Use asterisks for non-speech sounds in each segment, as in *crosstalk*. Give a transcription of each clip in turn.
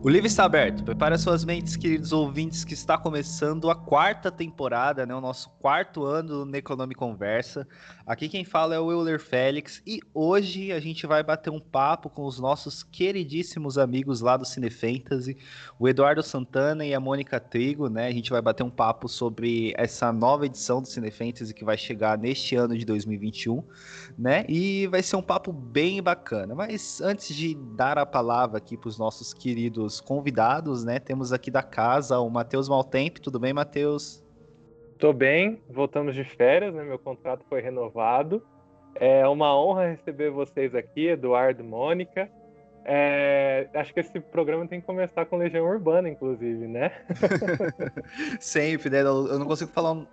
O livro está aberto. Prepare suas mentes, queridos ouvintes, que está começando a quarta temporada, né? O nosso quarto ano no Economy Conversa. Aqui quem fala é o Euler Félix e hoje a gente vai bater um papo com os nossos queridíssimos amigos lá do Cine Fantasy, o Eduardo Santana e a Mônica Trigo, né? A gente vai bater um papo sobre essa nova edição do Cine Fantasy que vai chegar neste ano de 2021, né? E vai ser um papo bem bacana. Mas antes de dar a palavra aqui para os nossos queridos nossos convidados, né? Temos aqui da casa o Matheus Maltempo. Tudo bem, Matheus? Tô bem, voltamos de férias, né? Meu contrato foi renovado. É uma honra receber vocês aqui, Eduardo Mônica. É, acho que esse programa tem que começar com Legião Urbana, inclusive, né? *laughs* Sempre, né? Eu não consigo falar. Um...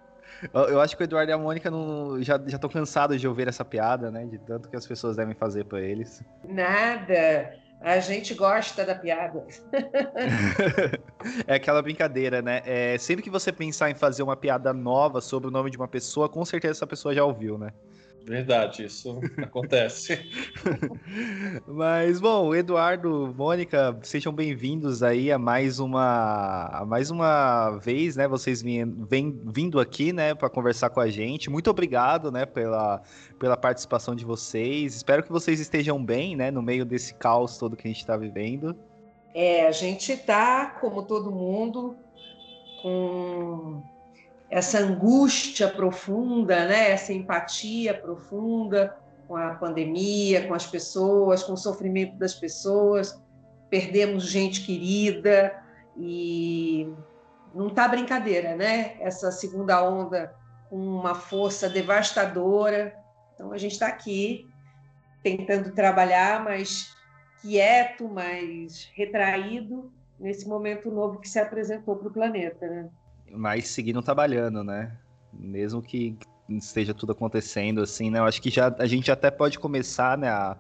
Eu acho que o Eduardo e a Mônica não... já, já tô cansado de ouvir essa piada, né? De tanto que as pessoas devem fazer para eles. Nada. A gente gosta da piada. *laughs* é aquela brincadeira, né? É, sempre que você pensar em fazer uma piada nova sobre o nome de uma pessoa, com certeza essa pessoa já ouviu, né? Verdade, isso acontece. *laughs* Mas bom, Eduardo, Mônica, sejam bem-vindos aí a mais uma a mais uma vez, né? Vocês vêm, vindo aqui, né, para conversar com a gente. Muito obrigado, né, pela, pela participação de vocês. Espero que vocês estejam bem, né, no meio desse caos todo que a gente está vivendo. É, a gente está, como todo mundo, com essa angústia profunda, né? essa empatia profunda com a pandemia, com as pessoas, com o sofrimento das pessoas. Perdemos gente querida e não está brincadeira, né? Essa segunda onda com uma força devastadora. Então a gente está aqui tentando trabalhar, mas quieto, mais retraído nesse momento novo que se apresentou para o planeta, né? Mas seguindo trabalhando, né? Mesmo que esteja tudo acontecendo assim, né? Eu acho que já a gente até pode começar, né, a,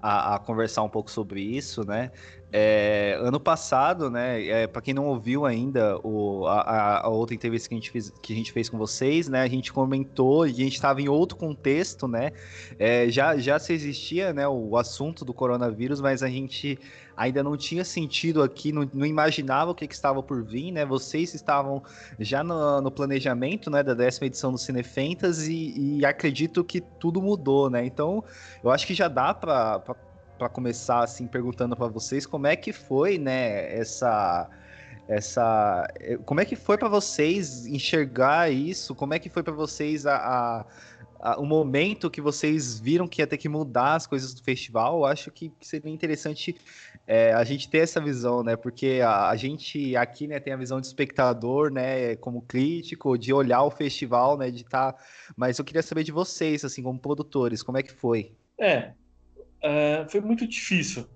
a, a conversar um pouco sobre isso, né? É, ano passado, né? É, para quem não ouviu ainda o, a, a, outra entrevista que a, gente fez, que a gente fez com vocês, né? A gente comentou, a gente estava em outro contexto, né? É, já, já se existia né, o assunto do coronavírus, mas a gente ainda não tinha sentido aqui, não, não imaginava o que, que, estava por vir, né? Vocês estavam já no, no planejamento né, da décima edição do Cine Fantasy e, e acredito que tudo mudou, né? Então, eu acho que já dá para para começar assim perguntando para vocês como é que foi, né, essa essa como é que foi para vocês enxergar isso? Como é que foi para vocês a, a, a, o momento que vocês viram que ia ter que mudar as coisas do festival? Eu acho que seria interessante é, a gente ter essa visão, né? Porque a, a, gente aqui, né, tem a visão de espectador, né, como crítico, de olhar o festival, né, de estar. Tá... Mas eu queria saber de vocês, assim, como produtores, como é que foi? É, uh, foi muito difícil,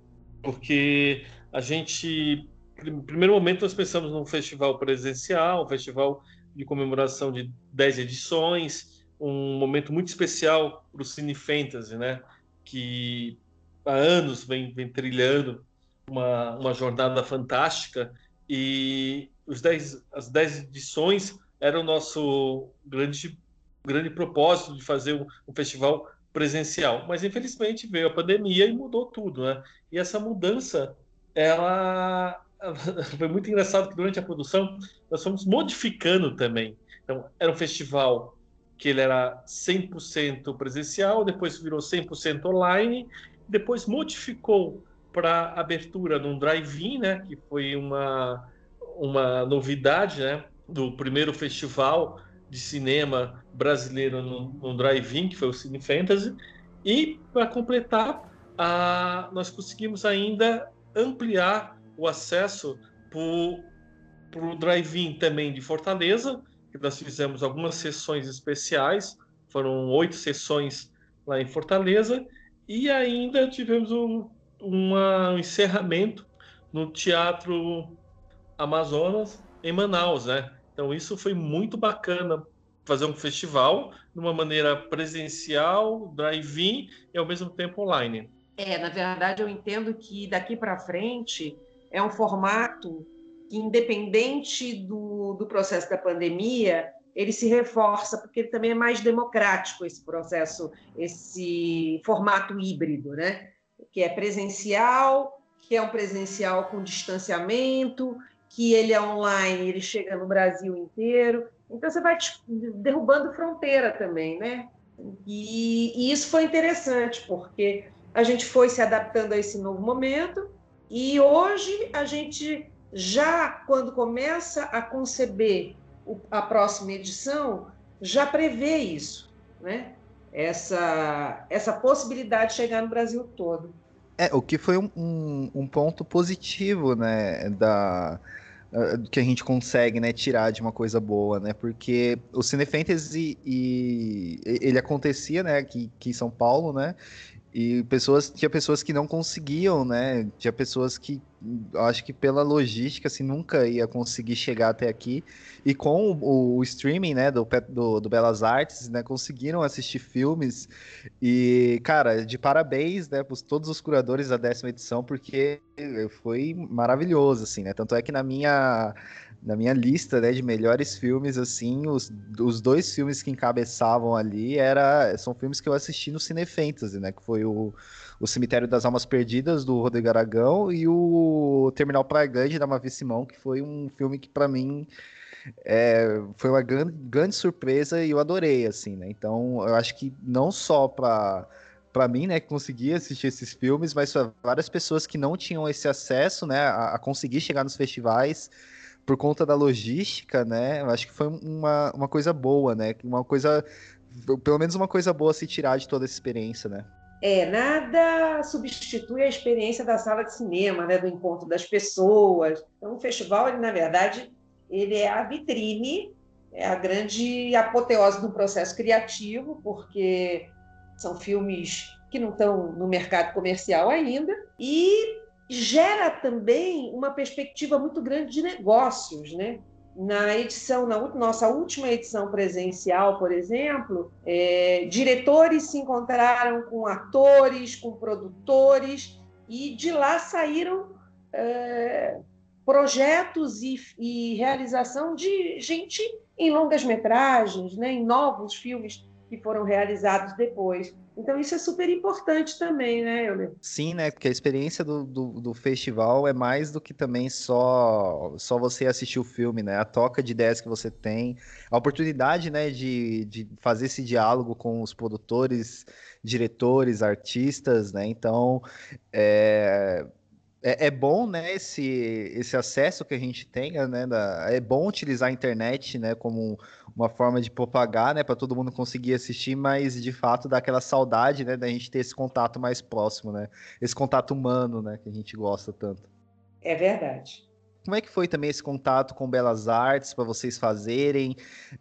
porque a gente, no primeiro momento, nós pensamos num festival presencial, um festival de comemoração de 10 edições, um momento muito especial para o Cine Fantasy, né? Que há anos vem, vem trilhando uma, uma jornada fantástica e os dez, as 10 edições eram o nosso grande, grande propósito de fazer um, um festival presencial. Mas infelizmente veio a pandemia e mudou tudo, né? E essa mudança, ela *laughs* foi muito engraçado que durante a produção nós fomos modificando também. Então, era um festival que ele era 100% presencial, depois virou 100% online, depois modificou para abertura num drive-in, né, que foi uma, uma novidade, né, do primeiro festival de cinema brasileiro no, no drive-in, que foi o Cine Fantasy. E, para completar, a, nós conseguimos ainda ampliar o acesso para o drive-in também de Fortaleza, que nós fizemos algumas sessões especiais, foram oito sessões lá em Fortaleza, e ainda tivemos um, uma, um encerramento no Teatro Amazonas, em Manaus, né? Então isso foi muito bacana fazer um festival de uma maneira presencial, drive-in e ao mesmo tempo online. É, na verdade eu entendo que daqui para frente é um formato que independente do, do processo da pandemia, ele se reforça porque ele também é mais democrático esse processo, esse formato híbrido, né? Que é presencial, que é um presencial com distanciamento, que ele é online, ele chega no Brasil inteiro. Então você vai derrubando fronteira também, né? E, e, isso foi interessante, porque a gente foi se adaptando a esse novo momento e hoje a gente já, quando começa a conceber a próxima edição, já prevê isso, né? Essa, essa possibilidade de chegar no Brasil todo. É, o que foi um, um, um ponto positivo, né, da, que a gente consegue, né, tirar de uma coisa boa, né? Porque o Cine Fantasy e, ele acontecia, né, aqui, aqui em São Paulo, né? E pessoas, tinha pessoas que não conseguiam, né? Tinha pessoas que, acho que pela logística, assim, nunca ia conseguir chegar até aqui. E com o, o streaming, né, do, do, do, Belas Artes, né, conseguiram assistir filmes. E, cara, de parabéns, né, para todos os curadores da décima edição, porque foi maravilhoso, assim, né? Tanto é que na minha na minha lista né, de melhores filmes, assim, os, os dois filmes que encabeçavam ali era, são filmes que eu assisti no Cine Fantasy, né? Que foi o, o Cemitério das Almas Perdidas, do Rodrigo Aragão, e o Terminal Praia Grande, da Mavi Simão, que foi um filme que, para mim, é, foi uma grande, grande surpresa e eu adorei, assim, né? Então, eu acho que não só para para mim, né, que conseguia assistir esses filmes, mas para várias pessoas que não tinham esse acesso, né, a, a conseguir chegar nos festivais, por conta da logística, né? Eu acho que foi uma, uma coisa boa, né? Uma coisa, pelo menos uma coisa boa se tirar de toda essa experiência, né? É, nada substitui a experiência da sala de cinema, né? Do encontro das pessoas. Então, o festival, ele, na verdade, ele é a vitrine, é a grande apoteose do processo criativo, porque são filmes que não estão no mercado comercial ainda, e gera também uma perspectiva muito grande de negócios, né? Na edição, na nossa última edição presencial, por exemplo, é, diretores se encontraram com atores, com produtores, e de lá saíram é, projetos e, e, realização de gente em longas metragens, né, em novos filmes que foram realizados depois. Então isso é super importante também, né, Euler? Sim, né? Porque a experiência do, do, do, festival é mais do que também só, só você assistir o filme, né? A toca de ideias que você tem, a oportunidade, né, de, de fazer esse diálogo com os produtores, diretores, artistas, né? Então, é é, é, bom, né, esse, esse acesso que a gente tenha, né, da, é bom utilizar a internet, né, como uma forma de propagar, né, para todo mundo conseguir assistir, mas de fato dá aquela saudade, né, da gente ter esse contato mais próximo, né, esse contato humano, né, que a gente gosta tanto. É verdade. Como é que foi também esse contato com Belas Artes para vocês fazerem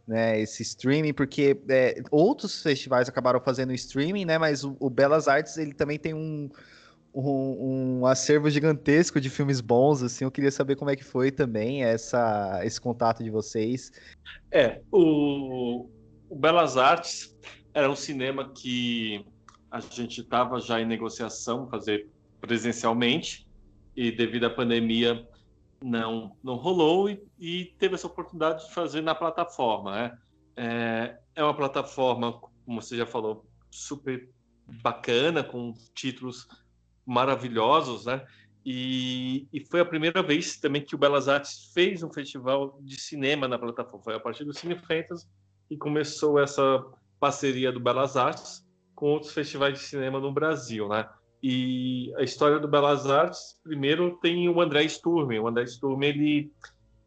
né, esse streaming? Porque é, outros festivais acabaram fazendo streaming, né? Mas o, o Belas Artes ele também tem um, um, um, acervo gigantesco de filmes bons, assim, eu queria saber como é que foi também essa, esse contato de vocês. É, o, o Belas Artes era um cinema que a gente estava já em negociação fazer presencialmente e devido à pandemia não não rolou e, e teve essa oportunidade de fazer na plataforma, né? É, é uma plataforma, como você já falou, super bacana com títulos maravilhosos, né? E, e, foi a primeira vez também que o Belas Artes fez um festival de cinema na plataforma. Foi a partir do Cine Fantasy que começou essa parceria do Belas Artes com outros festivais de cinema no Brasil, né? E a história do Belas Artes, primeiro tem o André Sturme. O André Sturme, ele,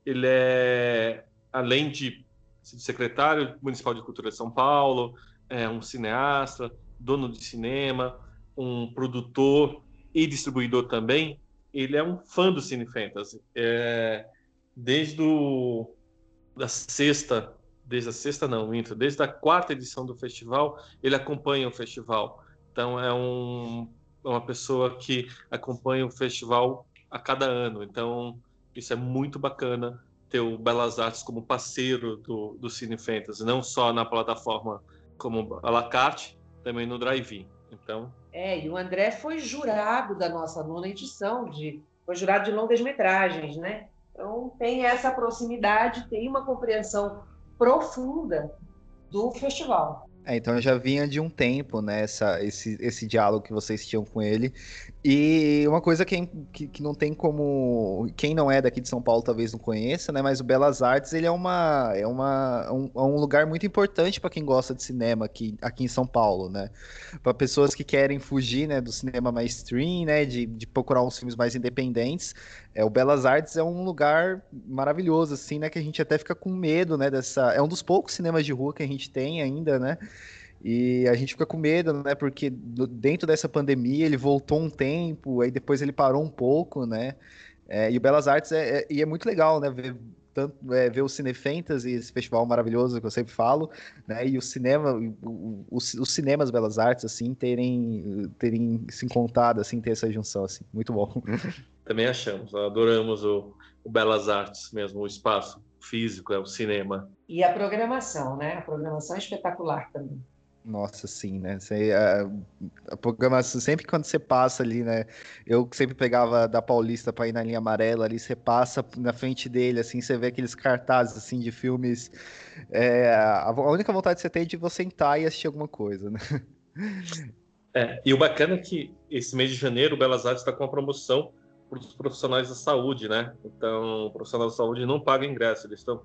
ele é, além de secretário municipal de cultura de São Paulo, é um cineasta, dono de cinema, um produtor e distribuidor também, ele é um fã do Cine Fantasy. É, desde o, da sexta, desde a sexta não, minto, desde a quarta edição do festival, ele acompanha o festival. Então é um, é uma pessoa que acompanha o festival a cada ano. Então isso é muito bacana ter o Belas Artes como parceiro do, do Cine Fantasy, não só na plataforma como a la carte, também no drive-in. Então é, e o André foi jurado da nossa nona edição, de, foi jurado de longas metragens, né? Então tem essa proximidade, tem uma compreensão profunda do festival. É, então já vinha de um tempo, né, essa, esse, esse diálogo que vocês tinham com ele. E uma coisa que, que, que, não tem como. Quem não é daqui de São Paulo talvez não conheça, né? Mas o Belas Artes ele é, uma, é, uma, um, é um lugar muito importante para quem gosta de cinema aqui, aqui em São Paulo, né? Para pessoas que querem fugir né, do cinema mainstream, né? De, de procurar uns filmes mais independentes. É, o Belas Artes é um lugar maravilhoso, assim, né? Que a gente até fica com medo, né? Dessa. É um dos poucos cinemas de rua que a gente tem ainda, né? E a gente fica com medo, né? Porque dentro dessa pandemia ele voltou um tempo, aí depois ele parou um pouco, né? É, e o Belas Artes é, é, e é muito legal, né? Ver, tanto, é, ver o Cine Fantasy, esse festival maravilhoso que eu sempre falo, né? E o cinema, os, os cinemas Belas Artes, assim, terem, terem se encontrado, assim, ter essa junção, assim. Muito bom. *laughs* Também achamos, adoramos o, o Belas Artes mesmo, o espaço físico, é o cinema. E a programação, né? A programação é espetacular também. Nossa, sim, né? Você, a, a, programação, sempre quando você passa ali, né? Eu sempre pegava da Paulista para ir na linha amarela ali, você passa na frente dele, assim, você vê aqueles cartazes, assim, de filmes. É, a, a, única vontade que você tem é de você sentar e assistir alguma coisa, né? É, e o bacana é que esse mês de janeiro o Belas Artes está com uma promoção para os profissionais da saúde, né? Então, o profissional da saúde não paga ingresso, eles estão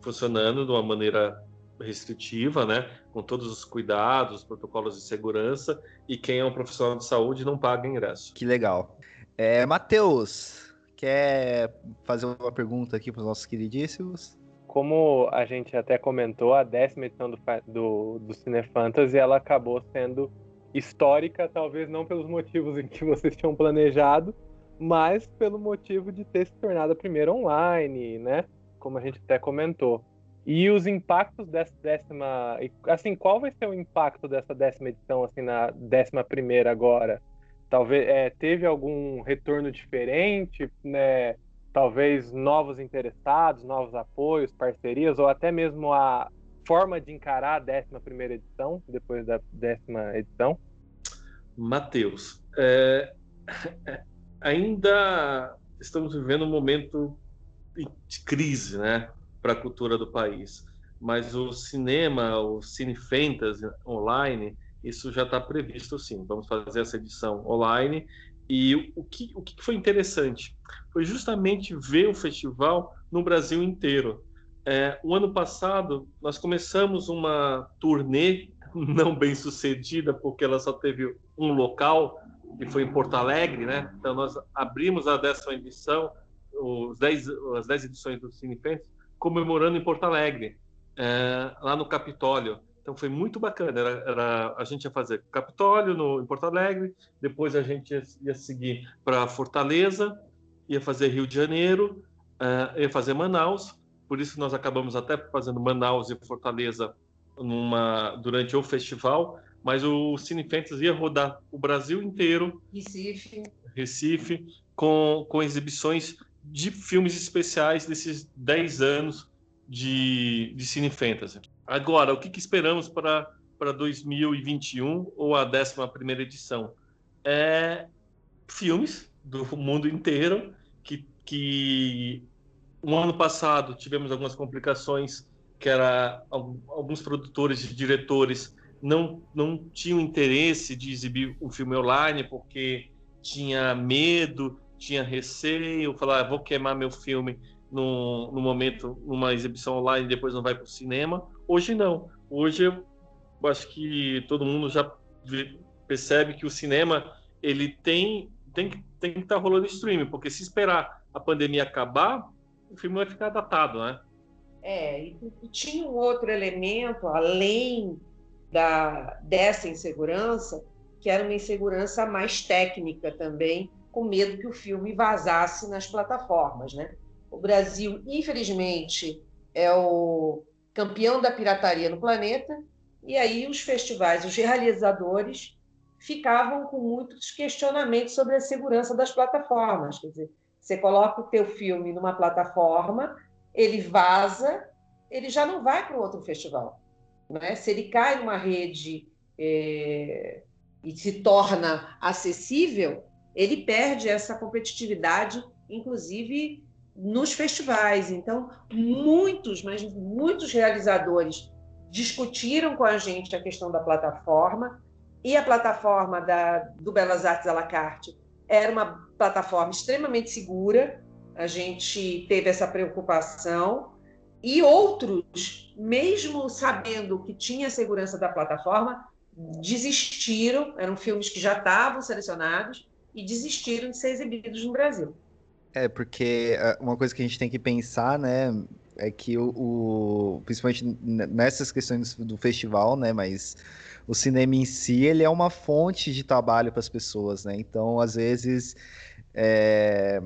funcionando de uma maneira restritiva, né? Com todos os cuidados, protocolos de segurança, e quem é um profissional de saúde não paga ingresso. Que legal. É, Matheus, quer fazer uma pergunta aqui para os nossos queridíssimos? Como a gente até comentou, a décima edição do, do, do Cinefantasy, ela acabou sendo histórica, talvez não pelos motivos em que vocês tinham planejado, mas pelo motivo de ter se tornado a primeira online, né? Como a gente até comentou. E os impactos dessa décima. Assim, qual vai ser o impacto dessa décima edição, assim, na décima primeira agora? Talvez é, teve algum retorno diferente, né? Talvez novos interessados, novos apoios, parcerias, ou até mesmo a forma de encarar a décima primeira edição, depois da décima edição? Matheus, é, *laughs* ainda estamos vivendo um momento de crise, né? Para a cultura do país. Mas o cinema, o Cine Fantasy online, isso já está previsto sim. Vamos fazer essa edição online. E o que, o que foi interessante foi justamente ver o festival no Brasil inteiro. É, o ano passado, nós começamos uma turnê *laughs* não bem sucedida, porque ela só teve um local, que foi em Porto Alegre, né? Então, nós abrimos a décima edição, os dez, as dez edições do Cine Fantasy, comemorando em Porto Alegre, é, lá no Capitólio. Então foi muito bacana. Era, era, a gente ia fazer Capitólio no, em Porto Alegre, depois a gente ia, ia seguir para Fortaleza, ia fazer Rio de Janeiro, uh, ia fazer Manaus. Por isso nós acabamos até fazendo Manaus e Fortaleza numa, durante o festival. Mas o Cine Fantasy ia rodar o Brasil inteiro, Recife, Recife com, com exibições de filmes especiais desses 10 anos de, de Cine Fantasy. Agora, o que, que esperamos para, para 2021 ou a 11 edição? É filmes do mundo inteiro que, que um ano passado tivemos algumas complicações que era alguns produtores e diretores não não tinham interesse de exibir um filme online porque tinha medo tinha receio, falar, ah, vou queimar meu filme no, no momento, numa exibição online, depois não vai para o cinema. Hoje não. Hoje eu acho que todo mundo já percebe que o cinema ele tem tem que tem que estar tá rolando streaming, porque se esperar a pandemia acabar, o filme vai ficar datado, né? É, e tinha um outro elemento além da dessa insegurança, que era uma insegurança mais técnica também, com medo que o filme vazasse nas plataformas. Né? O Brasil, infelizmente, é o campeão da pirataria no planeta, e aí os festivais, os realizadores, ficavam com muitos questionamentos sobre a segurança das plataformas. Quer dizer, você coloca o teu filme numa plataforma, ele vaza, ele já não vai para outro festival. Né? Se ele cai numa rede é, e se torna acessível, ele perde essa competitividade, inclusive nos festivais. Então, muitos, mas muitos realizadores discutiram com a gente a questão da plataforma, e a plataforma da, do Belas Artes à la carte era uma plataforma extremamente segura, a gente teve essa preocupação, e outros, mesmo sabendo que tinha segurança da plataforma, desistiram, eram filmes que já estavam selecionados, e desistiram de ser exibidos no Brasil. É, porque é, uma coisa que a gente tem que pensar, né, é que o, o principalmente nessas questões do festival, né, mas o cinema em si, ele é uma fonte de trabalho para as pessoas, né, então, às vezes, é,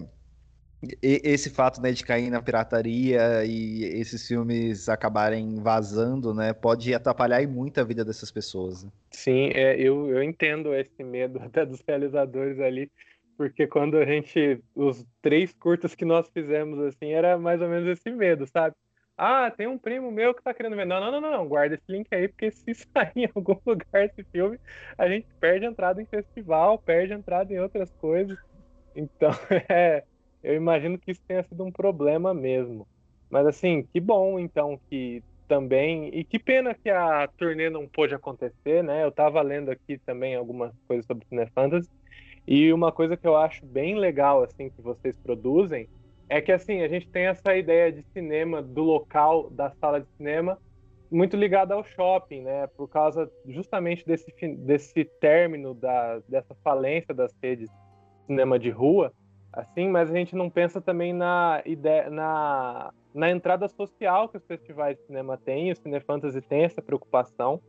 esse fato né, de cair na pirataria e esses filmes acabarem vazando, né, pode atrapalhar muito a vida dessas pessoas. Né? Sim, é, eu, eu entendo esse medo *laughs* até dos realizadores ali, porque quando a gente, os três curtas que nós fizemos, assim, era mais ou menos esse medo, sabe? Ah, tem um primo meu que tá querendo ver. Não, não, não, não, guarda esse link aí, porque se *laughs* sair em algum lugar esse filme, a gente perde entrada em festival, perde entrada em outras coisas. Então, *laughs* é eu imagino que isso tenha sido um problema mesmo. Mas assim, que bom então que também. E que pena que a turnê não pôde acontecer, né? Eu estava lendo aqui também algumas coisas sobre Cine Fantasy. E uma coisa que eu acho bem legal, assim, que vocês produzem, é que, assim, a gente tem essa ideia de cinema do local, da sala de cinema, muito ligada ao shopping, né? Por causa justamente desse, desse término, da, dessa falência das redes de cinema de rua assim, mas a gente não pensa também na ideia, na, na entrada social que os festivais de cinema têm, o Cinefantasy tem essa preocupação,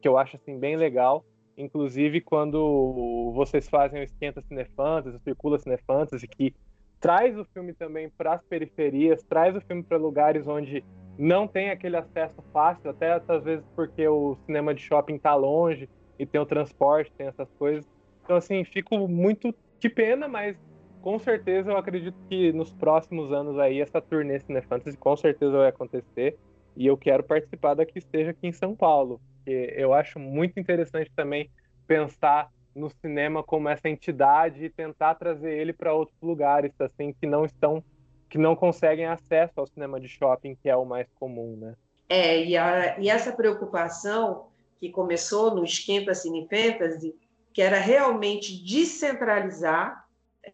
que eu acho assim bem legal. Inclusive quando vocês fazem o Esquenta Cinefantasy, o Circula Cinefantasy, que traz o filme também para as periferias, traz o filme para lugares onde não tem aquele acesso fácil, até às vezes porque o cinema de shopping está longe e tem o transporte, tem essas coisas. Então assim, fico muito que pena, mas com certeza eu acredito que nos próximos anos aí essa turnê Cine Fantasy com certeza vai acontecer e eu quero participar da que esteja aqui em São Paulo, porque eu acho muito interessante também pensar no cinema como essa entidade e tentar trazer ele para outros lugares assim que não estão que não conseguem acesso ao cinema de shopping, que é o mais comum, né? É, e, a, e essa preocupação que começou no Esquenta Cine Fantasy, que era realmente descentralizar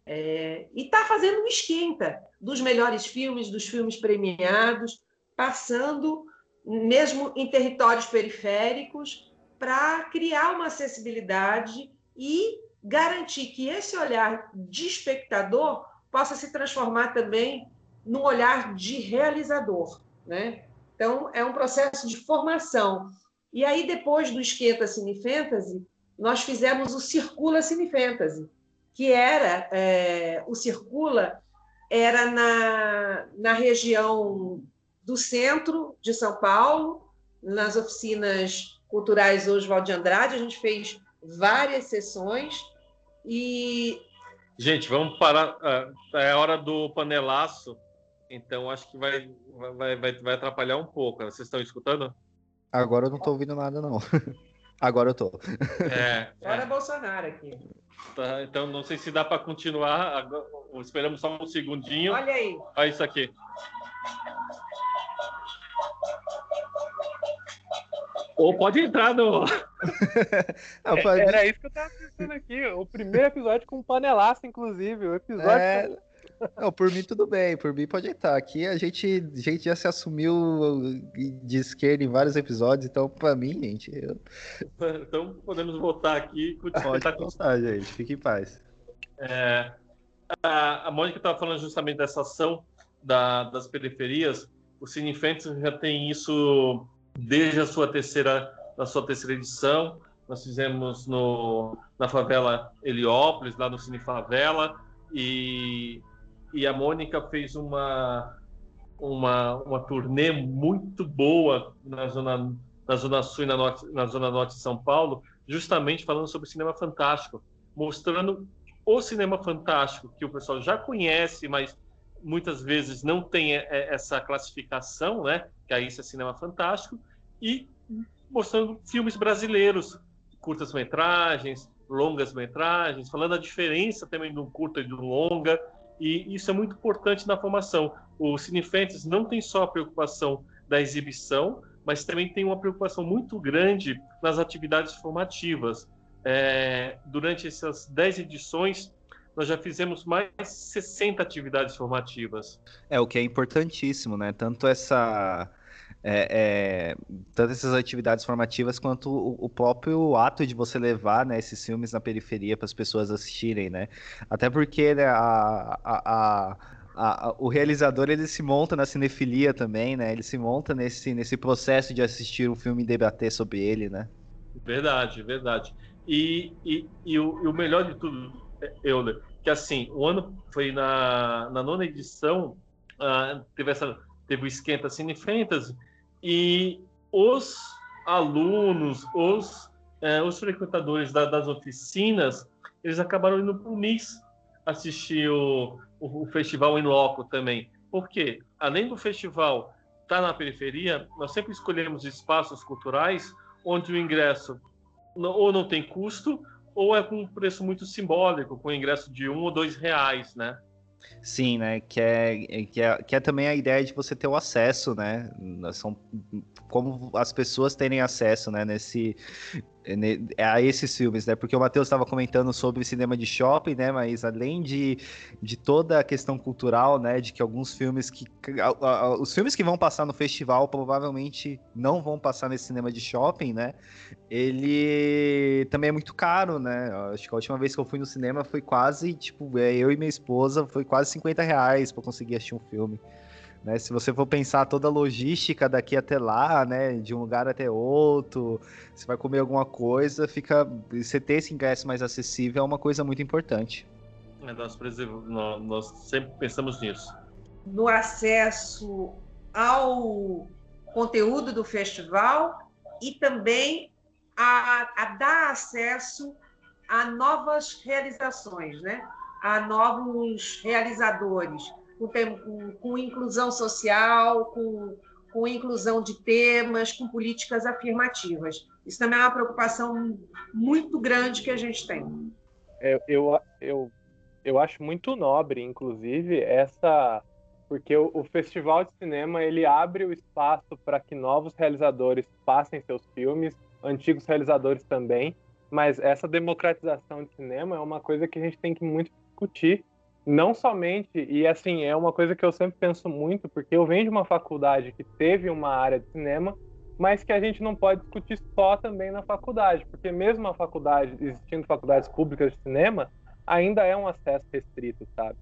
é, e está fazendo um esquenta dos melhores filmes, dos filmes premiados, passando mesmo em territórios periféricos para criar uma acessibilidade e garantir que esse olhar de espectador possa se transformar também num olhar de realizador, né? Então é um processo de formação. E aí depois do Esquenta Cine Fantasy, nós fizemos o Circula Cine Fantasy, que era é, o Circula era na, na região do centro de São Paulo, nas oficinas culturais Oswald de Andrade. A gente fez várias sessões e. Gente, vamos parar. É hora do panelaço, então acho que vai, vai, vai, vai atrapalhar um pouco. Vocês estão escutando? Agora eu não estou ouvindo nada, não. *laughs* Agora eu tô. É, *laughs* Fora é. Bolsonaro aqui. Tá, então não sei se dá para continuar. Agora, esperamos só um segundinho. Olha aí. Olha isso aqui. Ou pode entrar no. *laughs* Não, pode... Era isso que eu tava pensando aqui. O primeiro episódio com panelaço, inclusive. O episódio. É... Não, por mim tudo bem, por mim pode estar. Aqui a gente, a gente já se assumiu de esquerda em vários episódios, então para mim, gente. Eu... Então podemos voltar aqui e continuar. Pode contar, gente, fique em paz. É, a, a Mônica estava falando justamente dessa ação da, das periferias. O Cine Fantasy já tem isso desde a sua terceira, da sua terceira edição. Nós fizemos no, na favela Heliópolis, lá no Cine Favela, e e a Mônica fez uma, uma, uma turnê muito boa na zona, na zona sul e na, norte, na zona norte de São Paulo, justamente falando sobre cinema fantástico, mostrando o cinema fantástico que o pessoal já conhece, mas muitas vezes não tem essa classificação, né? Que aí isso é cinema fantástico, e mostrando filmes brasileiros, curtas-metragens, longas-metragens, falando a diferença também do curta e do longa, e isso é muito importante na formação. O Cine não tem só a preocupação da exibição, mas também tem uma preocupação muito grande nas atividades formativas. É, durante essas 10 edições, nós já fizemos mais de 60 atividades formativas. É, o que é importantíssimo, né? Tanto essa. É, é, tanto essas atividades formativas quanto o, o, próprio ato de você levar né, esses filmes na periferia para as pessoas assistirem, né? Até porque né, a, a, a o realizador ele se monta na cinefilia também, né? Ele se monta nesse, nesse processo de assistir um filme e debater sobre ele, né? Verdade, verdade. E, e, e, o, e o, melhor de tudo, Euler, que assim, o ano foi na, na nona edição, uh, teve, essa, teve o Esquenta Cine Fantasy, e os alunos, os, uh, os frequentadores da, das oficinas, eles acabaram indo para o MIS assistir o, o, o festival em loco também. Porque, além do festival estar tá na periferia, nós sempre escolhemos espaços culturais onde o ingresso ou não tem custo ou é com um preço muito simbólico, com ingresso de um ou dois reais, né? Sim, né? Que é, que, é, que é também a ideia de você ter o acesso, né? São como as pessoas terem acesso, né? Nesse, a esses filmes, né? Porque o Matheus estava comentando sobre cinema de shopping, né? Mas além de, de toda a questão cultural, né? De que alguns filmes que. Os filmes que vão passar no festival provavelmente não vão passar nesse cinema de shopping, né? Ele também é muito caro, né? Acho que a última vez que eu fui no cinema foi quase, tipo, é, eu e minha esposa, foi quase 50 reais para conseguir assistir um filme. Né? Se você for pensar toda a logística daqui até lá, né, de um lugar até outro, você vai comer alguma coisa, fica você ter esse ingresso mais acessível é uma coisa muito importante. É, nós, nós sempre pensamos nisso. No acesso ao conteúdo do festival e também a, a dar acesso a novas realizações, né? a novos realizadores com, com, inclusão social, com, com inclusão de temas, com políticas afirmativas. Isso também é uma preocupação muito grande que a gente tem. Eu, eu, eu, eu acho muito nobre, inclusive, essa porque o, o, festival de cinema ele abre o espaço para que novos realizadores passem seus filmes, antigos realizadores também, mas essa democratização de cinema é uma coisa que a gente tem que muito discutir não somente, e assim, é uma coisa que eu sempre penso muito, porque eu venho de uma faculdade que teve uma área de cinema, mas que a gente não pode discutir só também na faculdade, porque mesmo a faculdade, existindo faculdades públicas de cinema, ainda é um acesso restrito, sabe?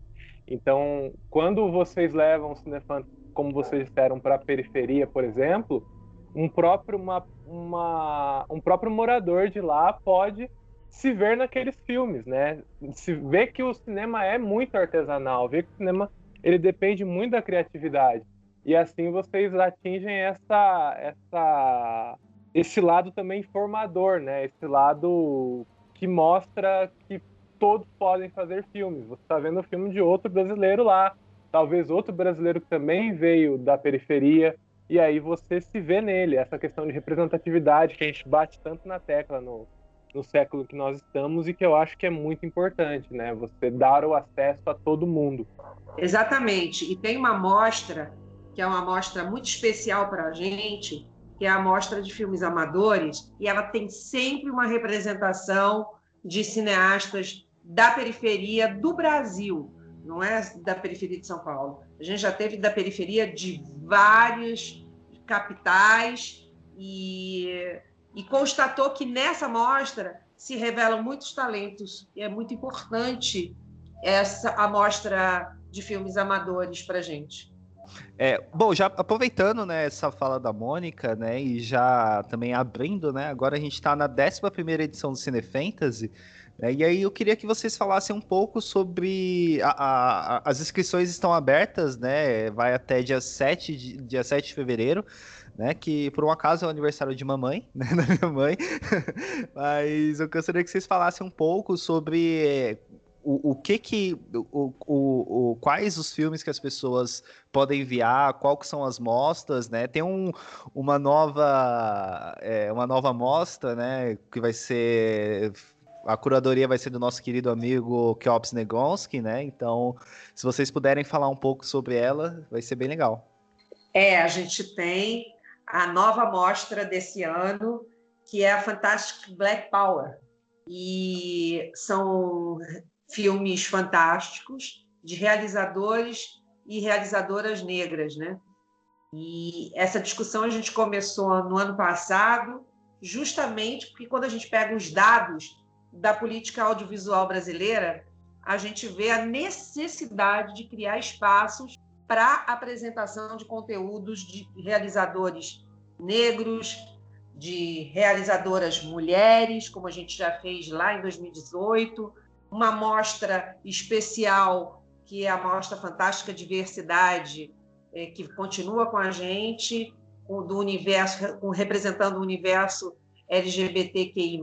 Então, quando vocês levam o Cinefant, como vocês disseram, para a periferia, por exemplo, um próprio, uma, uma, um próprio morador de lá pode se ver naqueles filmes, né? Se vê que o cinema é muito artesanal, vê que o cinema ele depende muito da criatividade. E assim vocês atingem essa essa esse lado também formador, né? Esse lado que mostra que todos podem fazer filmes. Você está vendo o filme de outro brasileiro lá, talvez outro brasileiro que também veio da periferia, e aí você se vê nele. Essa questão de representatividade que a gente bate tanto na tecla no, no século que nós estamos e que eu acho que é muito importante, né? Você dar o acesso a todo mundo. Exatamente. E tem uma mostra que é uma mostra muito especial para a gente, que é a mostra de filmes amadores, e ela tem sempre uma representação de cineastas da periferia do Brasil, não é da periferia de São Paulo. A gente já teve da periferia de várias capitais e e constatou que nessa mostra se revelam muitos talentos e é muito importante essa amostra de filmes amadores para gente. É, bom, já aproveitando né, essa fala da Mônica, né, e já também abrindo, né, agora a gente está na 11 edição do Cine Fantasy, né, e aí eu queria que vocês falassem um pouco sobre. A, a, as inscrições estão abertas, né, vai até dia 7 de, dia 7 de fevereiro né? Que por um acaso é o aniversário de mamãe, *laughs* né? Da minha mãe. *laughs* Mas eu gostaria que vocês falassem um pouco sobre eh, o, o que que o, o, o, quais os filmes que as pessoas podem enviar, qual que são as mostras, né? Tem um, uma nova é, uma nova mostra, né? Que vai ser a curadoria vai ser do nosso querido amigo Kiops Negonski, né? Então, se vocês puderem falar um pouco sobre ela, vai ser bem legal. É, a gente tem a nova mostra desse ano, que é a Fantastic Black Power. E são filmes fantásticos de realizadores e realizadoras negras, né? E essa discussão a gente começou no ano passado, justamente porque quando a gente pega os dados da política audiovisual brasileira, a gente vê a necessidade de criar espaços para apresentação de conteúdos de realizadores negros, de realizadoras mulheres, como a gente já fez lá em 2018, uma mostra especial que é a mostra Fantástica Diversidade, é, que continua com a gente, do universo, representando o universo LGBTQI+,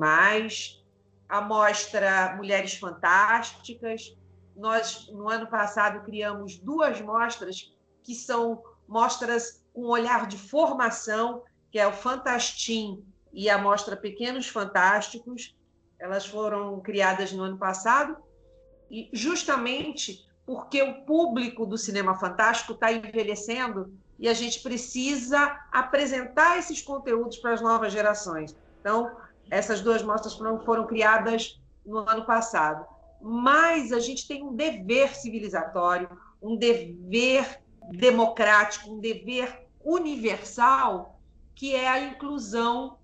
a mostra Mulheres Fantásticas. Nós, no ano passado, criamos duas mostras que são mostras com olhar de formação, que é o Fantastim e a mostra Pequenos Fantásticos. Elas foram criadas no ano passado e justamente porque o público do cinema fantástico está envelhecendo e a gente precisa apresentar esses conteúdos para as novas gerações. Então, essas duas mostras não foram criadas no ano passado. Mas a gente tem um dever civilizatório, um dever democrático, um dever universal, que é a inclusão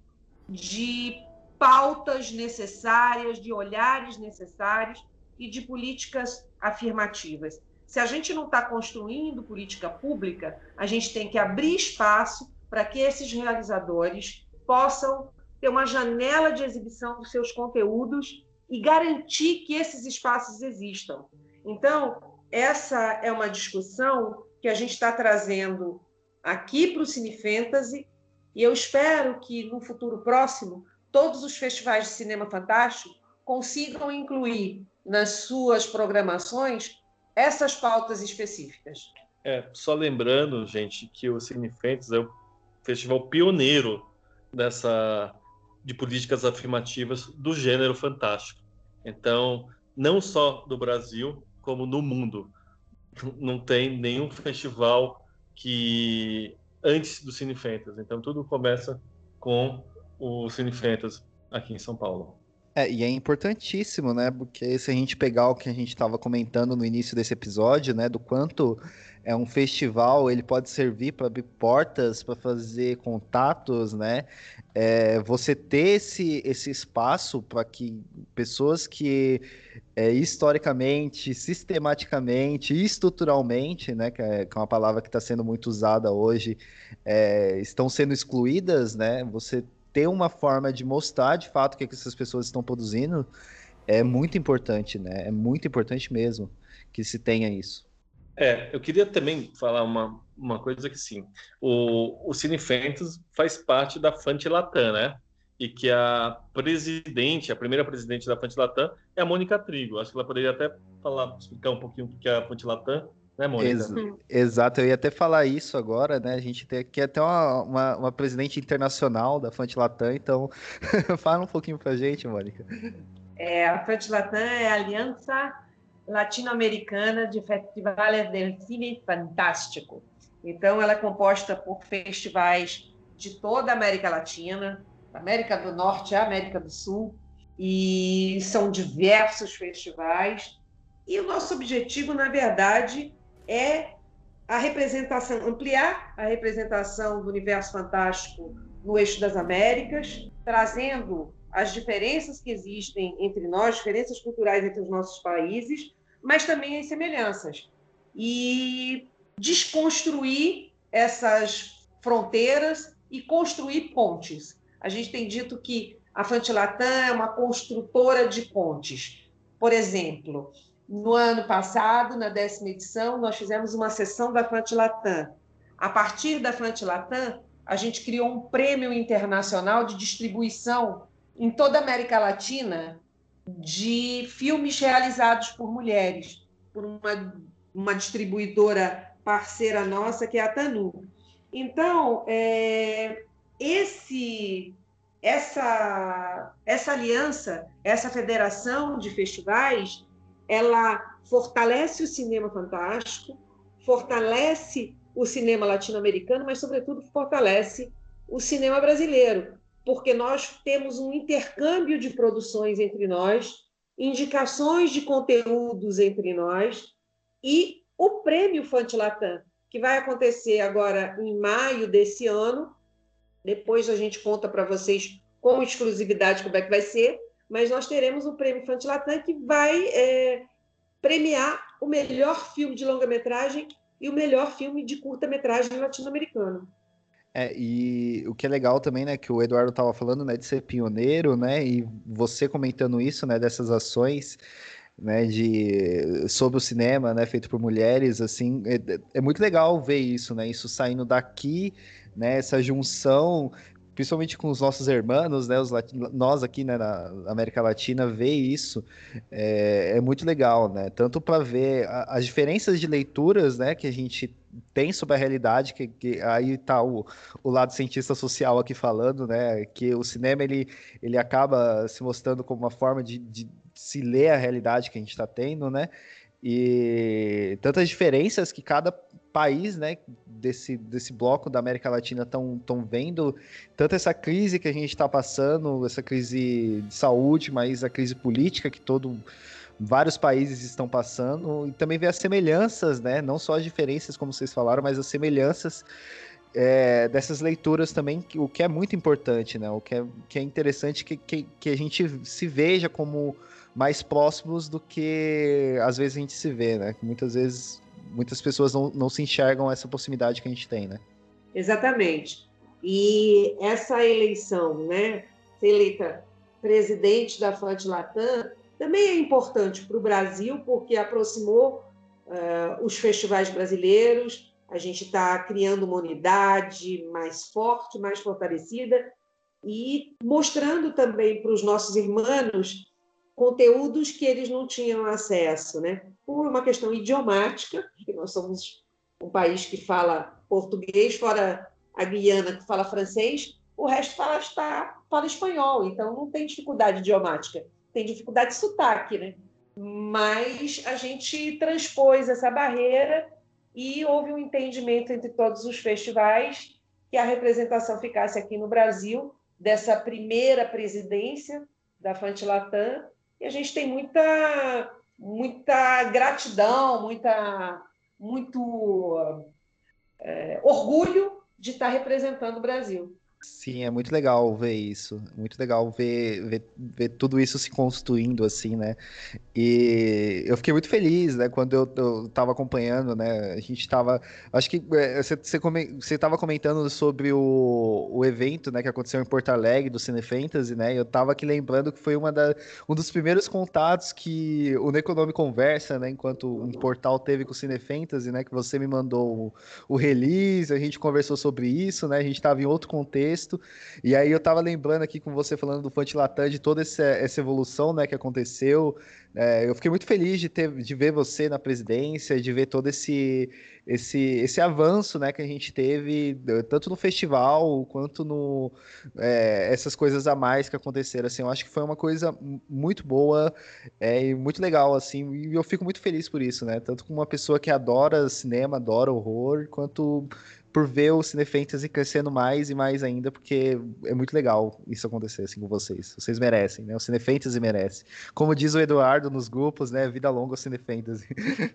de pautas necessárias, de olhares necessários e de políticas afirmativas. Se a gente não está construindo política pública, a gente tem que abrir espaço para que esses realizadores possam ter uma janela de exibição dos seus conteúdos e garantir que esses espaços existam. Então, essa é uma discussão que a gente está trazendo aqui para o Cine Fantasy e eu espero que no futuro próximo todos os festivais de cinema fantástico consigam incluir nas suas programações essas pautas específicas. É, só lembrando, gente, que o Cine Fantasy é o festival pioneiro dessa de políticas afirmativas do gênero fantástico. Então, não só do Brasil, como no mundo. Não tem nenhum festival que antes do Cine Fantasy. Então, tudo começa com o Cine Fantasy aqui em São Paulo. É, e é importantíssimo, né? Porque se a gente pegar o que a gente estava comentando no início desse episódio, né, do quanto é um festival, ele pode servir para abrir portas, para fazer contatos, né? É, você ter esse, esse espaço para que pessoas que é, historicamente, sistematicamente estruturalmente, né, que é, que é uma palavra que está sendo muito usada hoje, é, estão sendo excluídas, né? Você ter uma forma de mostrar de fato o que, é que essas pessoas estão produzindo é muito importante, né? É muito importante mesmo que se tenha isso. É, eu queria também falar uma, uma coisa que sim, o, o Cine Fantasy faz parte da Fantilatam, né? E que a presidente, a primeira presidente da Fantilatam é a Mônica Trigo. Acho que ela poderia até falar, explicar um pouquinho o que é a Fantilatam, né, Mônica? Ex exato, eu ia até falar isso agora, né? A gente tem aqui até uma, uma, uma presidente internacional da Fantilatam, então *laughs* fala um pouquinho pra gente, Mônica. É, a Fantilatam é a Aliança latino-americana de festivales del cine fantástico. Então, ela é composta por festivais de toda a América Latina, América do Norte e América do Sul, e são diversos festivais. E o nosso objetivo, na verdade, é a representação, ampliar a representação do universo fantástico no eixo das Américas, trazendo as diferenças que existem entre nós, diferenças culturais entre os nossos países, mas também as semelhanças. E desconstruir essas fronteiras e construir pontes. A gente tem dito que a Fantilatã é uma construtora de pontes. Por exemplo, no ano passado, na décima edição, nós fizemos uma sessão da Fantilatã. A partir da Fantilatã, a gente criou um prêmio internacional de distribuição em toda a América Latina de filmes realizados por mulheres, por uma, uma distribuidora parceira nossa, que é a Tanu. Então, é, esse, essa, essa aliança, essa federação de festivais, ela fortalece o cinema fantástico, fortalece o cinema latino-americano, mas, sobretudo, fortalece o cinema brasileiro, porque nós temos um intercâmbio de produções entre nós, indicações de conteúdos entre nós e o prêmio Fantilatam, que vai acontecer agora em maio desse ano. Depois a gente conta para vocês com exclusividade como é que vai ser, mas nós teremos o prêmio Fantilatam que vai é, premiar o melhor filme de longa-metragem e o melhor filme de curta-metragem latino-americano. É, e o que é legal também, né, que o Eduardo estava falando, né, de ser pioneiro, né, e você comentando isso, né, dessas ações, né, de sobre o cinema, né, feito por mulheres, assim, é, é muito legal ver isso, né, isso saindo daqui, né, essa junção principalmente com os nossos irmãos, né, os nós aqui né, na América Latina, ver isso é, é muito legal, né? Tanto para ver a, as diferenças de leituras, né, que a gente tem sobre a realidade, que, que aí está o, o lado cientista social aqui falando, né, que o cinema ele, ele acaba se mostrando como uma forma de, de se ler a realidade que a gente está tendo, né? E tantas diferenças que cada país, né, desse, desse bloco da América Latina estão vendo, tanto essa crise que a gente está passando, essa crise de saúde, mas a crise política que todo vários países estão passando, e também ver as semelhanças, né, não só as diferenças, como vocês falaram, mas as semelhanças é, dessas leituras também, o que é muito importante, né, o que é, que é interessante que, que, que a gente se veja como mais próximos do que às vezes a gente se vê, né? Muitas vezes muitas pessoas não, não se enxergam essa proximidade que a gente tem, né? Exatamente. E essa eleição, né? Ser eleita presidente da FANT Latam também é importante para o Brasil, porque aproximou uh, os festivais brasileiros, a gente está criando uma unidade mais forte, mais fortalecida, e mostrando também para os nossos irmãos conteúdos que eles não tinham acesso, né? Por uma questão idiomática, que nós somos um país que fala português, fora a Guiana que fala francês, o resto fala, está, fala espanhol, então não tem dificuldade idiomática, tem dificuldade de sotaque, né? Mas a gente transpôs essa barreira e houve um entendimento entre todos os festivais que a representação ficasse aqui no Brasil dessa primeira presidência da Fantilatam e a gente tem muita, muita gratidão, muita, muito é, orgulho de estar representando o Brasil. Sim, é muito legal ver isso. Muito legal ver, ver, ver tudo isso se construindo, assim, né? E eu fiquei muito feliz, né? Quando eu, eu tava acompanhando, né? A gente tava. Acho que é, você, você, você tava comentando sobre o, o evento, né? Que aconteceu em Porto Alegre, do Cine Fantasy, né? Eu tava aqui lembrando que foi uma da, um dos primeiros contatos que o Necronome conversa, né? Enquanto um portal teve com o Cine Fantasy, né? Que você me mandou o, o release, a gente conversou sobre isso, né? A gente tava em outro contexto E aí eu tava lembrando aqui com você falando do Fonte Latam, de toda essa, essa evolução né, que aconteceu. É, eu fiquei muito feliz de, ter, de ver você na presidência, de ver todo esse, esse, esse avanço né, que a gente teve, tanto no festival quanto no é, essas coisas a mais que aconteceram. Assim, eu acho que foi uma coisa muito boa é, e muito legal, assim, e eu fico muito feliz por isso, né? Tanto com uma pessoa que adora cinema, adora horror, quanto por ver o Cine Fantasy crescendo mais e mais ainda, porque é muito legal isso acontecer assim com vocês. Vocês merecem, né? O Cine Fantasy merece. Como diz o Eduardo nos grupos, né? Vida longa o Cine Fantasy.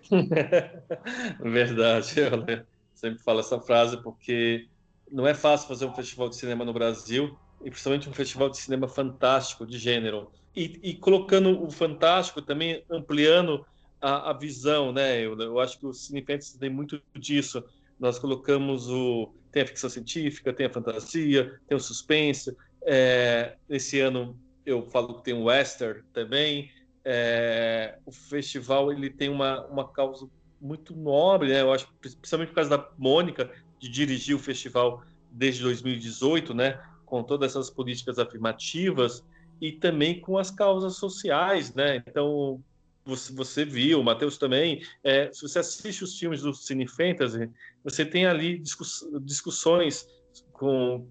*laughs* Verdade, eu sempre falo essa frase porque não é fácil fazer um festival de cinema no Brasil, e principalmente um festival de cinema fantástico, de gênero. E, e colocando o fantástico também, ampliando a, a visão, né? Eu, eu, acho que o Cine Fantasy tem muito disso nós colocamos o tem a ficção científica, tem a fantasia, tem o suspense. É, esse ano eu falo que tem o western também. É, o festival ele tem uma, uma causa muito nobre, né? Eu acho, principalmente por causa da Mônica de dirigir o festival desde 2018, né? Com todas essas políticas afirmativas e também com as causas sociais, né? Então você, você viu, o Matheus também, é, se você assiste os filmes do Cine Fantasy, você tem ali discuss, discussões com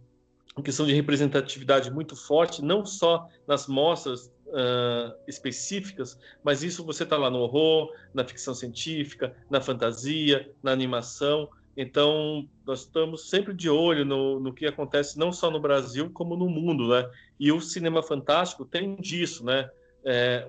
questão de representatividade muito forte, não só nas mostras uh, específicas, mas isso você está lá no horror, na ficção científica, na fantasia, na animação. Então, nós estamos sempre de olho no, no que acontece não só no Brasil, como no mundo, né? E o cinema fantástico tem disso, né? É,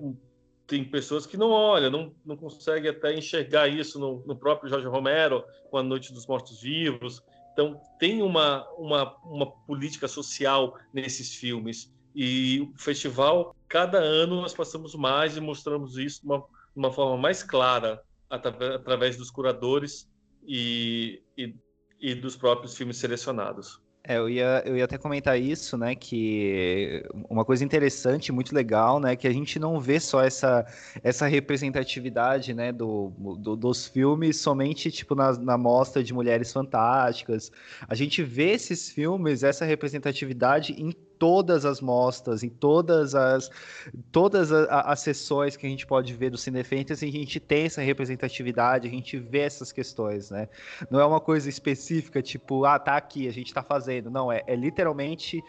tem pessoas que não olham, não, não conseguem até enxergar isso no, no próprio Jorge Romero, com A Noite dos Mortos-Vivos. Então, tem uma, uma, uma política social nesses filmes. E o festival, cada ano, nós passamos mais e mostramos isso de uma, uma forma mais clara, através dos curadores e, e, e dos próprios filmes selecionados. É, eu ia, eu ia até comentar isso, né? Que uma coisa interessante, muito legal, né? Que a gente não vê só essa, essa representatividade, né? Do, do dos filmes somente, tipo, na, na mostra de Mulheres Fantásticas. A gente vê esses filmes, essa representatividade em todas as mostras, em todas as todas as, as sessões que a gente pode ver do Cinefentes, a gente tem essa representatividade, a gente vê essas questões, né? Não é uma coisa específica, tipo, ah, tá aqui, a gente tá fazendo. Não, é, é literalmente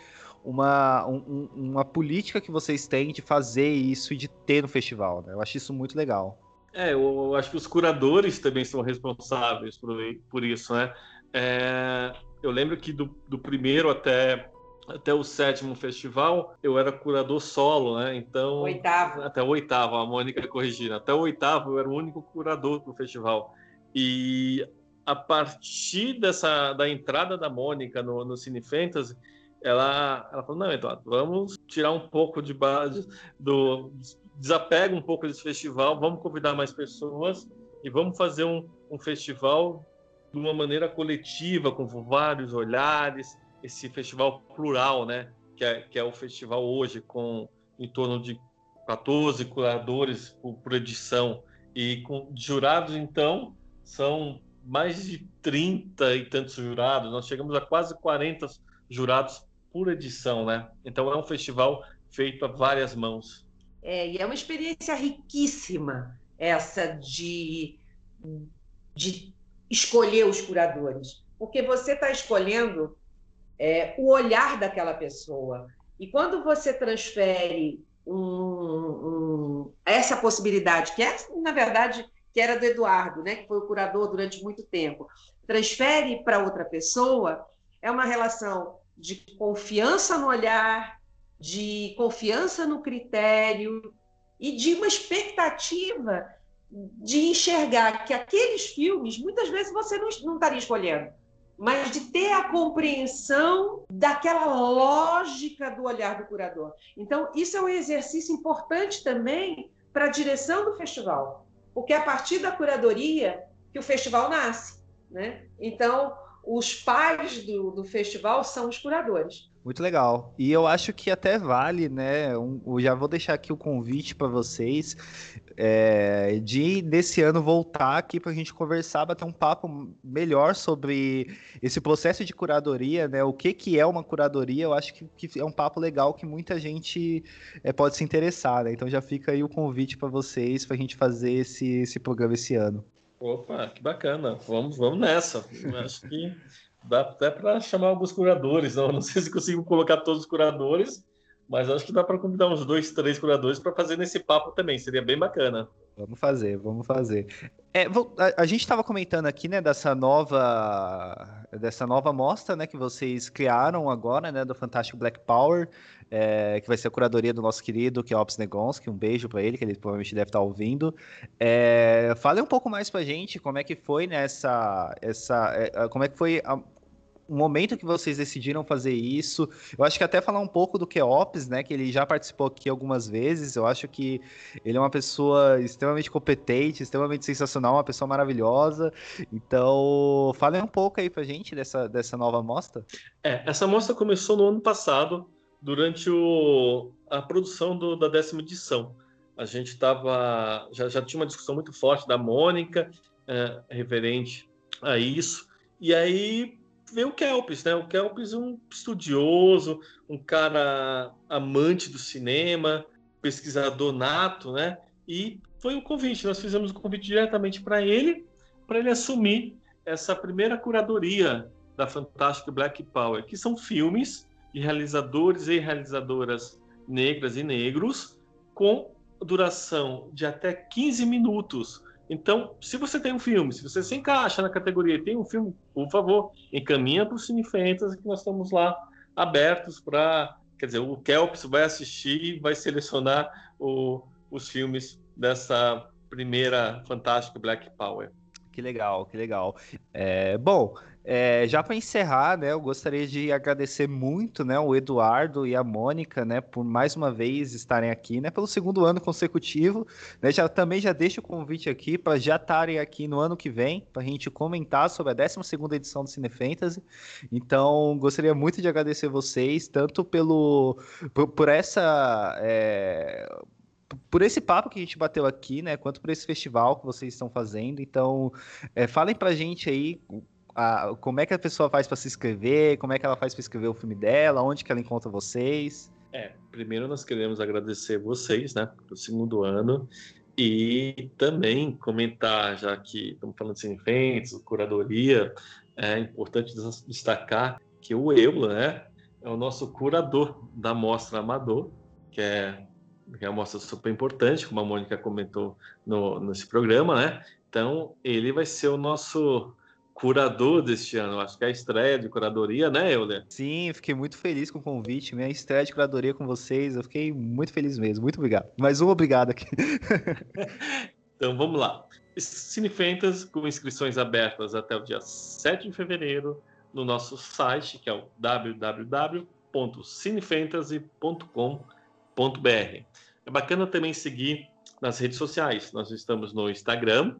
uma, um, uma política que vocês têm de fazer isso e de ter no festival, né? Eu acho isso muito legal. É, eu acho que os curadores também são responsáveis por, por isso, né? É, eu lembro que do, do primeiro até até o sétimo festival, eu era curador solo, né? Então. Oitavo. Até o oitavo, a Mônica corrigindo. Até o oitavo, eu era o único curador do festival. E a partir dessa da entrada da Mônica no, no Cine Fantasy, ela, ela falou: não, Eduardo, vamos tirar um pouco de base do. Desapega um pouco desse festival, vamos convidar mais pessoas e vamos fazer um, um festival de uma maneira coletiva, com vários olhares, esse festival plural, né? Que é, que é o festival hoje com em torno de 14 curadores por, por edição e com jurados então são mais de 30 e tantos jurados. Nós chegamos a quase 40 jurados por edição, né? Então é um festival feito a várias mãos. É, e é uma experiência riquíssima essa de, de escolher os curadores, porque você está escolhendo é, o olhar daquela pessoa. E quando você transfere um, um, essa possibilidade, que é, na verdade, que era do Eduardo, né, que foi o curador durante muito tempo, transfere para outra pessoa, é uma relação de confiança no olhar, de confiança no critério e de uma expectativa de enxergar que aqueles filmes, muitas vezes você não, não estaria escolhendo mas de ter a compreensão daquela lógica do olhar do curador. Então, isso é um exercício importante também para a direção do festival, porque é a partir da curadoria que o festival nasce. Né? Então, os pais do, do festival são os curadores. Muito legal. E eu acho que até vale, né? Um, eu já vou deixar aqui o convite para vocês é, de nesse ano voltar aqui para a gente conversar, bater um papo melhor sobre esse processo de curadoria, né? O que, que é uma curadoria? Eu acho que, que é um papo legal que muita gente é, pode se interessar, né? Então já fica aí o convite para vocês para a gente fazer esse, esse programa esse ano. Opa, que bacana. Vamos, vamos nessa. Eu acho que dá até para chamar alguns curadores. Não, *laughs* não sei se consigo colocar todos os curadores, mas acho que dá para convidar uns dois, três curadores para fazer nesse papo também. Seria bem bacana. Vamos fazer, vamos fazer. É, a, gente estava comentando aqui, né, dessa nova, dessa nova mostra, né, que vocês criaram agora, né, do Fantástico Black Power, é, que vai ser a curadoria do nosso querido Keops Negonski. Um beijo para ele, que ele provavelmente deve estar tá ouvindo. É, fale um pouco mais para a gente como é que foi nessa, essa, é, como é que foi a, o momento que vocês decidiram fazer isso. Eu acho que até falar um pouco do Keops, né? Que ele já participou aqui algumas vezes. Eu acho que ele é uma pessoa extremamente competente, extremamente sensacional, uma pessoa maravilhosa. Então, falem um pouco aí pra gente dessa, dessa nova mostra. É, essa mostra começou no ano passado, durante o, a produção do, da décima edição. A gente estava. Já, já tinha uma discussão muito forte da Mônica, é, referente a isso. E aí ver o Kelps, né? O Kelps é um estudioso, um cara amante do cinema, pesquisador nato, né? E foi o um convite, nós fizemos o um convite diretamente para ele, para ele assumir essa primeira curadoria da Fantastic Black Power, que são filmes de realizadores e realizadoras negras e negros com duração de até 15 minutos. Então, se você tem um filme, se você se encaixa na categoria e tem um filme, por favor, encaminha para o Cine Fantasy, que nós estamos lá abertos para. Quer dizer, o Kelps vai assistir e vai selecionar o, os filmes dessa primeira fantástica Black Power. Que legal, que legal. É, bom, é, já para encerrar, né, eu gostaria de agradecer muito, né, o Eduardo e a Mônica, né, por mais uma vez estarem aqui, né, pelo segundo ano consecutivo. Né, já também já deixo o convite aqui para já estarem aqui no ano que vem para a gente comentar sobre a 12 segunda edição do Cine Fantasy. Então, gostaria muito de agradecer vocês tanto pelo por, por essa é, por esse papo que a gente bateu aqui, né, quanto por esse festival que vocês estão fazendo. Então, é, falem pra gente aí a, como é que a pessoa faz para se inscrever, como é que ela faz para escrever o filme dela, onde que ela encontra vocês. É, primeiro nós queremos agradecer vocês, né, pelo segundo ano, e também comentar, já que estamos falando de Cinefentes, curadoria, é importante destacar que o Eula, né, é o nosso curador da Mostra Amador, que é que é uma mostra super importante, como a Mônica comentou no, nesse programa, né? Então, ele vai ser o nosso curador deste ano. Acho que é a estreia de curadoria, né, Euler? Sim, fiquei muito feliz com o convite. Minha estreia de curadoria com vocês. Eu fiquei muito feliz mesmo. Muito obrigado. Mais um obrigado aqui. *laughs* então, vamos lá. Cinefentas com inscrições abertas até o dia 7 de fevereiro no nosso site, que é o www.cinefantasy.com.br é bacana também seguir nas redes sociais. Nós estamos no Instagram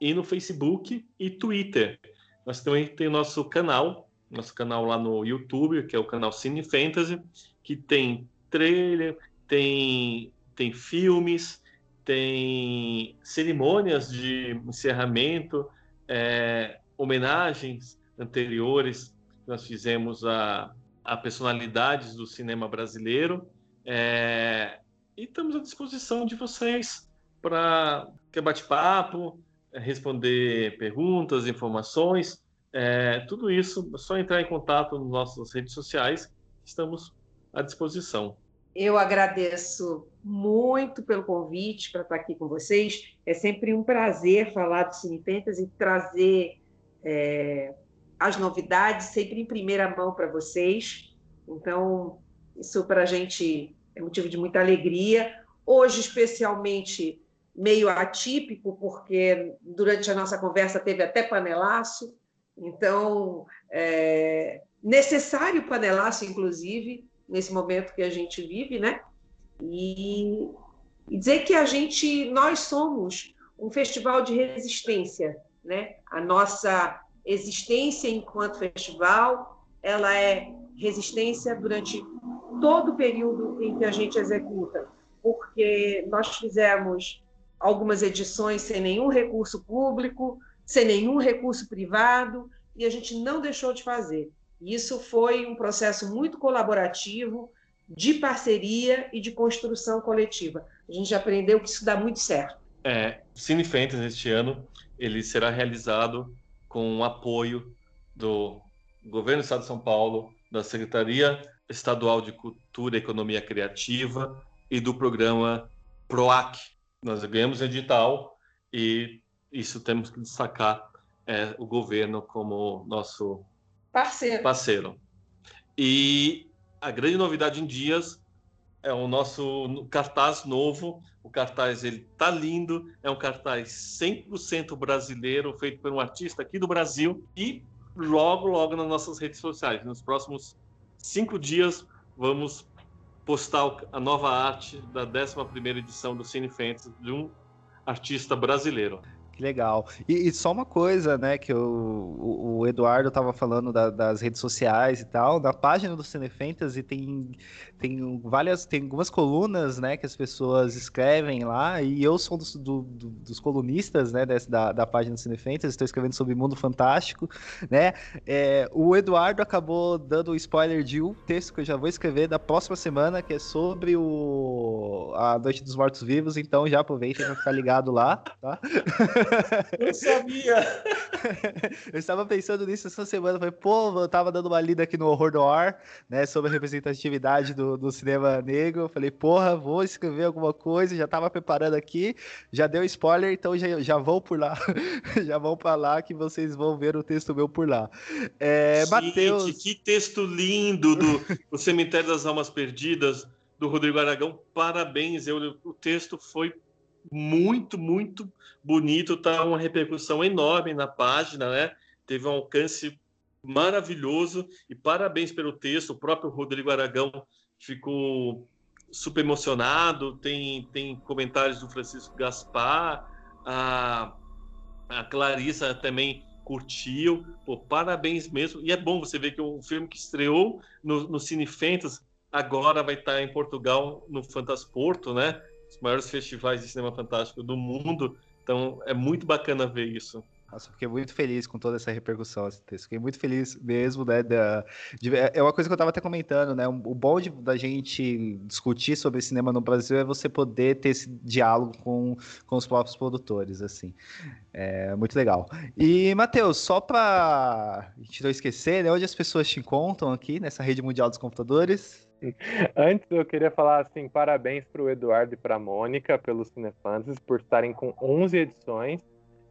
e no Facebook e Twitter. Nós também tem o nosso canal, nosso canal lá no YouTube, que é o canal Cine Fantasy, que tem trailer, tem, tem filmes, tem cerimônias de encerramento, é, homenagens anteriores que nós fizemos a, a personalidades do cinema brasileiro é, e estamos à disposição de vocês para ter bate-papo, responder perguntas, informações, é, tudo isso, é só entrar em contato nas nossas redes sociais, estamos à disposição. Eu agradeço muito pelo convite para estar aqui com vocês. É sempre um prazer falar do Cinepentas e trazer é, as novidades sempre em primeira mão para vocês. Então, isso para a gente é motivo de muita alegria. Hoje, especialmente, meio atípico, porque durante a nossa conversa teve até panelaço, então, é necessário panelaço, inclusive, nesse momento que a gente vive, né? E, e dizer que a gente, nós somos um festival de resistência, né? A nossa existência enquanto festival, ela é resistência durante todo o período em que a gente executa, porque nós fizemos algumas edições sem nenhum recurso público, sem nenhum recurso privado, e a gente não deixou de fazer. Isso foi um processo muito colaborativo, de parceria e de construção coletiva. A gente aprendeu que isso dá muito certo. É, Cine Fantasy este ano ele será realizado com o apoio do Governo do Estado de São Paulo, da Secretaria Estadual de Cultura e Economia Criativa e do programa PROAC. Nós ganhamos edital e isso temos que destacar é, o governo como nosso parceiro. parceiro. E a grande novidade em dias é o nosso cartaz novo. O cartaz ele tá lindo, é um cartaz 100% brasileiro, feito por um artista aqui do Brasil e logo, logo nas nossas redes sociais. Nos próximos cinco dias vamos postar a nova arte da 11ª edição do Cine Fantasy de um artista brasileiro. Que legal. E, e, só uma coisa, né, que o, o Eduardo estava falando da, das redes sociais e tal, na página do Cine Fantasy tem, tem várias, tem algumas colunas, né, que as pessoas escrevem lá, e eu sou dos, do, do, dos colunistas, né, dessa, da, da página do Cine Fantasy, estou escrevendo sobre Mundo Fantástico, né, é, o Eduardo acabou dando o spoiler de um texto que eu já vou escrever da próxima semana, que é sobre o, a Noite dos Mortos Vivos, então já aproveitem para ficar ligado lá, tá? *laughs* *laughs* Eu sabia! *laughs* eu estava pensando nisso essa semana. Falei, pô, eu tava dando uma lida aqui no Horror do Ar, né, sobre a representatividade do, do cinema negro. Falei, porra, vou escrever alguma coisa. Já tava preparando aqui, já deu spoiler, então já, já vão por lá. *laughs* já vão para lá que vocês vão ver o texto meu por lá. É, Mateus... que texto lindo do O Cemitério das Almas Perdidas, do Rodrigo Aragão. Parabéns, eu, o texto foi muito, muito bonito, tá uma repercussão enorme na página, né? Teve um alcance maravilhoso e parabéns pelo texto. O próprio Rodrigo Aragão ficou super emocionado. Tem, tem comentários do Francisco Gaspar, a, a Clarissa também curtiu. Pô, parabéns mesmo. E é bom você ver que um filme que estreou no, no Cine Fentas agora vai estar em Portugal no Fantasporto, né? Os maiores festivais de cinema fantástico do mundo. Então é muito bacana ver isso. Nossa, fiquei muito feliz com toda essa repercussão esse texto. Fiquei muito feliz mesmo, né? Da, de, é uma coisa que eu estava até comentando, né? O bom de, da gente discutir sobre cinema no Brasil é você poder ter esse diálogo com, com os próprios produtores, assim. É muito legal. E, Matheus, só para a gente não esquecer, né? Onde as pessoas te encontram aqui nessa rede mundial dos computadores? Antes eu queria falar assim, parabéns para o Eduardo e para a Mônica pelos Cinefantasy por estarem com 11 edições.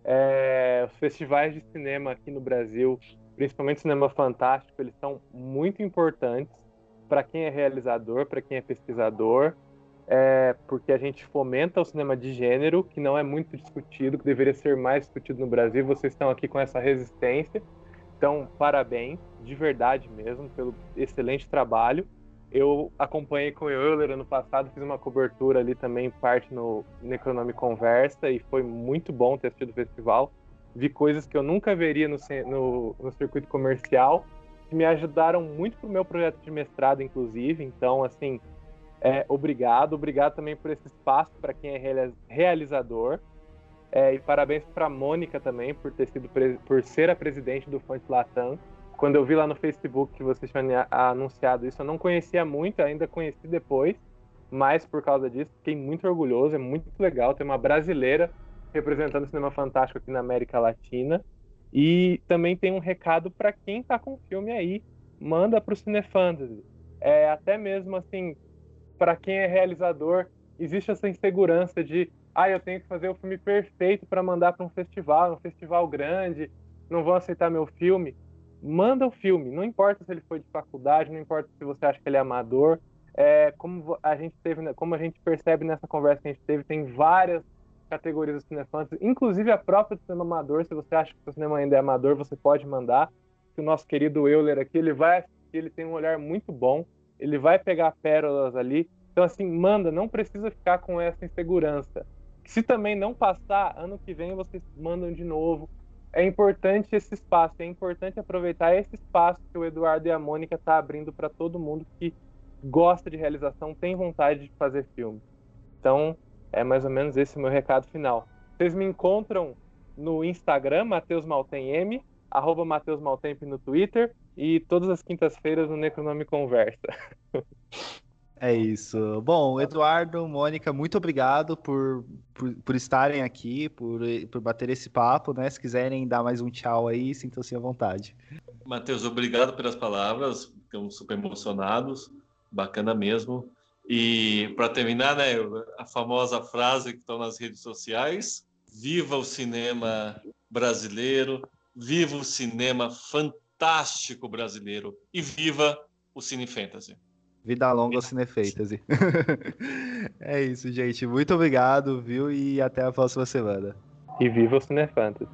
É, os festivais de cinema aqui no Brasil, principalmente cinema fantástico, eles são muito importantes para quem é realizador, para quem é pesquisador, é, porque a gente fomenta o cinema de gênero, que não é muito discutido, que deveria ser mais discutido no Brasil. Vocês estão aqui com essa resistência. Então, parabéns, de verdade mesmo, pelo excelente trabalho. Eu acompanhei com o Euler ano passado, fiz uma cobertura ali também, parte no Necronome Conversa, e foi muito bom ter assistido o festival. Vi coisas que eu nunca veria no, no, no circuito comercial, que me ajudaram muito pro meu projeto de mestrado, inclusive. Então, assim, é, obrigado. Obrigado também por esse espaço para quem é realizador. É, e parabéns para a Mônica também por ter sido por ser a presidente do Fonte Latam quando eu vi lá no Facebook que vocês tinham anunciado isso, eu não conhecia muito, ainda conheci depois, mas por causa disso fiquei muito orgulhoso, é muito legal ter uma brasileira representando o cinema fantástico aqui na América Latina. E também tem um recado para quem está com o filme aí, manda para o Cinefantasy. É, até mesmo assim, para quem é realizador, existe essa insegurança de, ah, eu tenho que fazer o filme perfeito para mandar para um festival, um festival grande, não vão aceitar meu filme manda o filme, não importa se ele foi de faculdade, não importa se você acha que ele é amador, é, como a gente teve, como a gente percebe nessa conversa que a gente teve, tem várias categorias do Cinefantasy, inclusive a própria do cinema amador, se você acha que o cinema ainda é amador, você pode mandar, que o nosso querido Euler aqui, ele vai ele tem um olhar muito bom, ele vai pegar pérolas ali, então assim, manda, não precisa ficar com essa insegurança. Se também não passar, ano que vem vocês mandam de novo, é importante esse espaço, é importante aproveitar esse espaço que o Eduardo e a Mônica estão tá abrindo para todo mundo que gosta de realização, tem vontade de fazer filme. Então, é mais ou menos esse o meu recado final. Vocês me encontram no Instagram, Matheus Maltem arroba Matheus no Twitter e todas as quintas-feiras no Necronome Conversa. *laughs* É isso. Bom, Eduardo, Mônica, muito obrigado por, por, por, estarem aqui, por, por bater esse papo, né? Se quiserem dar mais um tchau aí, sintam-se à vontade. Matheus, obrigado pelas palavras, estamos super emocionados, bacana mesmo. E para terminar, né, a famosa frase que está nas redes sociais: viva o cinema brasileiro, viva o cinema fantástico brasileiro e viva o Cine Fantasy. Vida longa ao Cinefeitas. *laughs* é isso, gente. Muito obrigado, viu? E até a próxima semana. E viva o Cinefantasy.